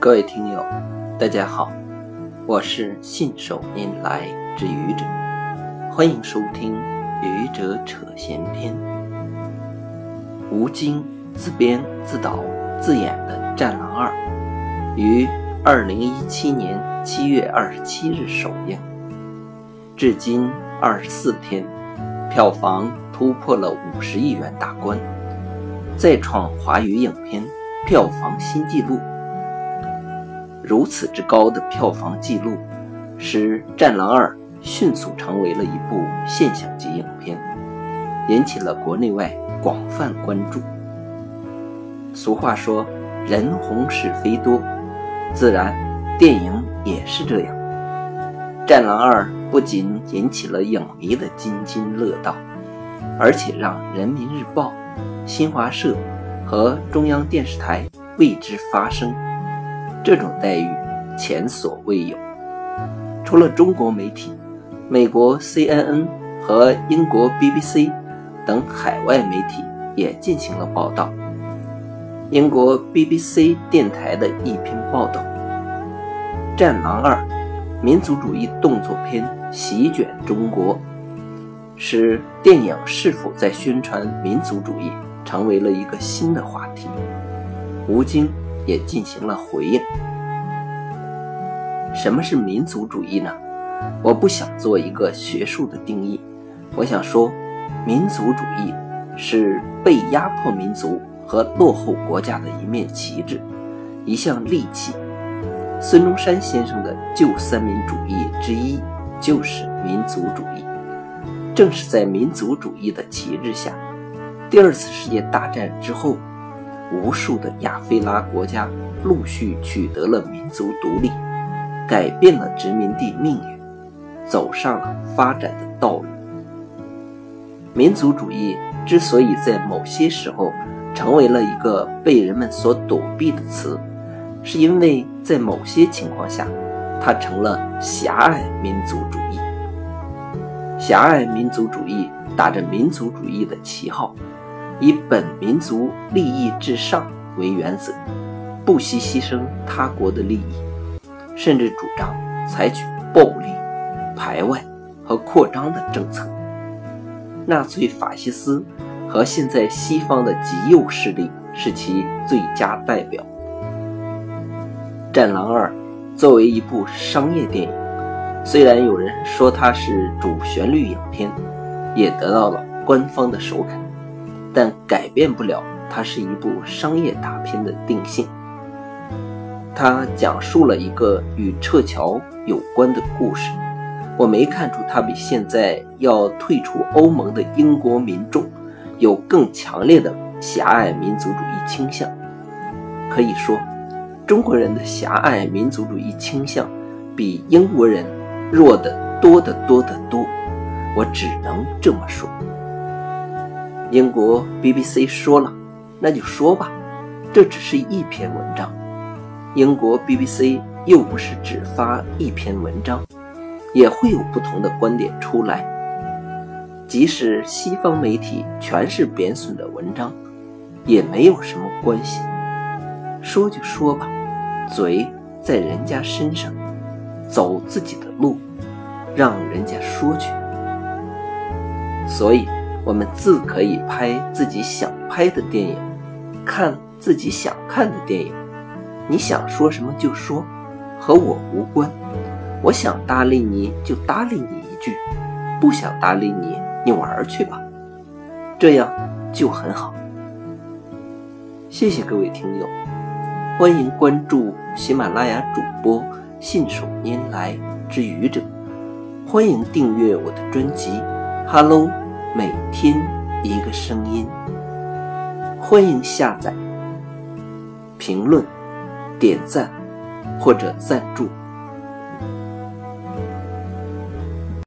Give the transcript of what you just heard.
各位听友，大家好，我是信手拈来之愚者，欢迎收听《愚者扯闲篇》。吴京自编自导自演的《战狼二》于二零一七年七月二十七日首映，至今二十四天，票房突破了五十亿元大关，再创华语影片票房新纪录。如此之高的票房纪录，使《战狼二》迅速成为了一部现象级影片，引起了国内外广泛关注。俗话说“人红是非多”，自然电影也是这样。《战狼二》不仅引起了影迷的津津乐道，而且让人民日报、新华社和中央电视台为之发声。这种待遇前所未有。除了中国媒体，美国 CNN 和英国 BBC 等海外媒体也进行了报道。英国 BBC 电台的一篇报道：“《战狼二》民族主义动作片席卷中国，使电影是否在宣传民族主义成为了一个新的话题。”吴京。也进行了回应。什么是民族主义呢？我不想做一个学术的定义，我想说，民族主义是被压迫民族和落后国家的一面旗帜，一项利器。孙中山先生的旧三民主义之一就是民族主义。正是在民族主义的旗帜下，第二次世界大战之后。无数的亚非拉国家陆续取得了民族独立，改变了殖民地命运，走上了发展的道路。民族主义之所以在某些时候成为了一个被人们所躲避的词，是因为在某些情况下，它成了狭隘民族主义。狭隘民族主义打着民族主义的旗号。以本民族利益至上为原则，不惜牺牲他国的利益，甚至主张采取暴力、排外和扩张的政策。纳粹法西斯和现在西方的极右势力是其最佳代表。《战狼二》作为一部商业电影，虽然有人说它是主旋律影片，也得到了官方的首肯。但改变不了它是一部商业大片的定性。它讲述了一个与撤侨有关的故事。我没看出它比现在要退出欧盟的英国民众有更强烈的狭隘民族主义倾向。可以说，中国人的狭隘民族主义倾向比英国人弱得多得多得多。我只能这么说。英国 BBC 说了，那就说吧，这只是一篇文章。英国 BBC 又不是只发一篇文章，也会有不同的观点出来。即使西方媒体全是贬损的文章，也没有什么关系。说就说吧，嘴在人家身上，走自己的路，让人家说去。所以。我们自可以拍自己想拍的电影，看自己想看的电影。你想说什么就说，和我无关。我想搭理你就搭理你一句，不想搭理你，你玩去吧。这样就很好。谢谢各位听友，欢迎关注喜马拉雅主播信手拈来之愚者，欢迎订阅我的专辑。Hello。每天一个声音，欢迎下载、评论、点赞或者赞助。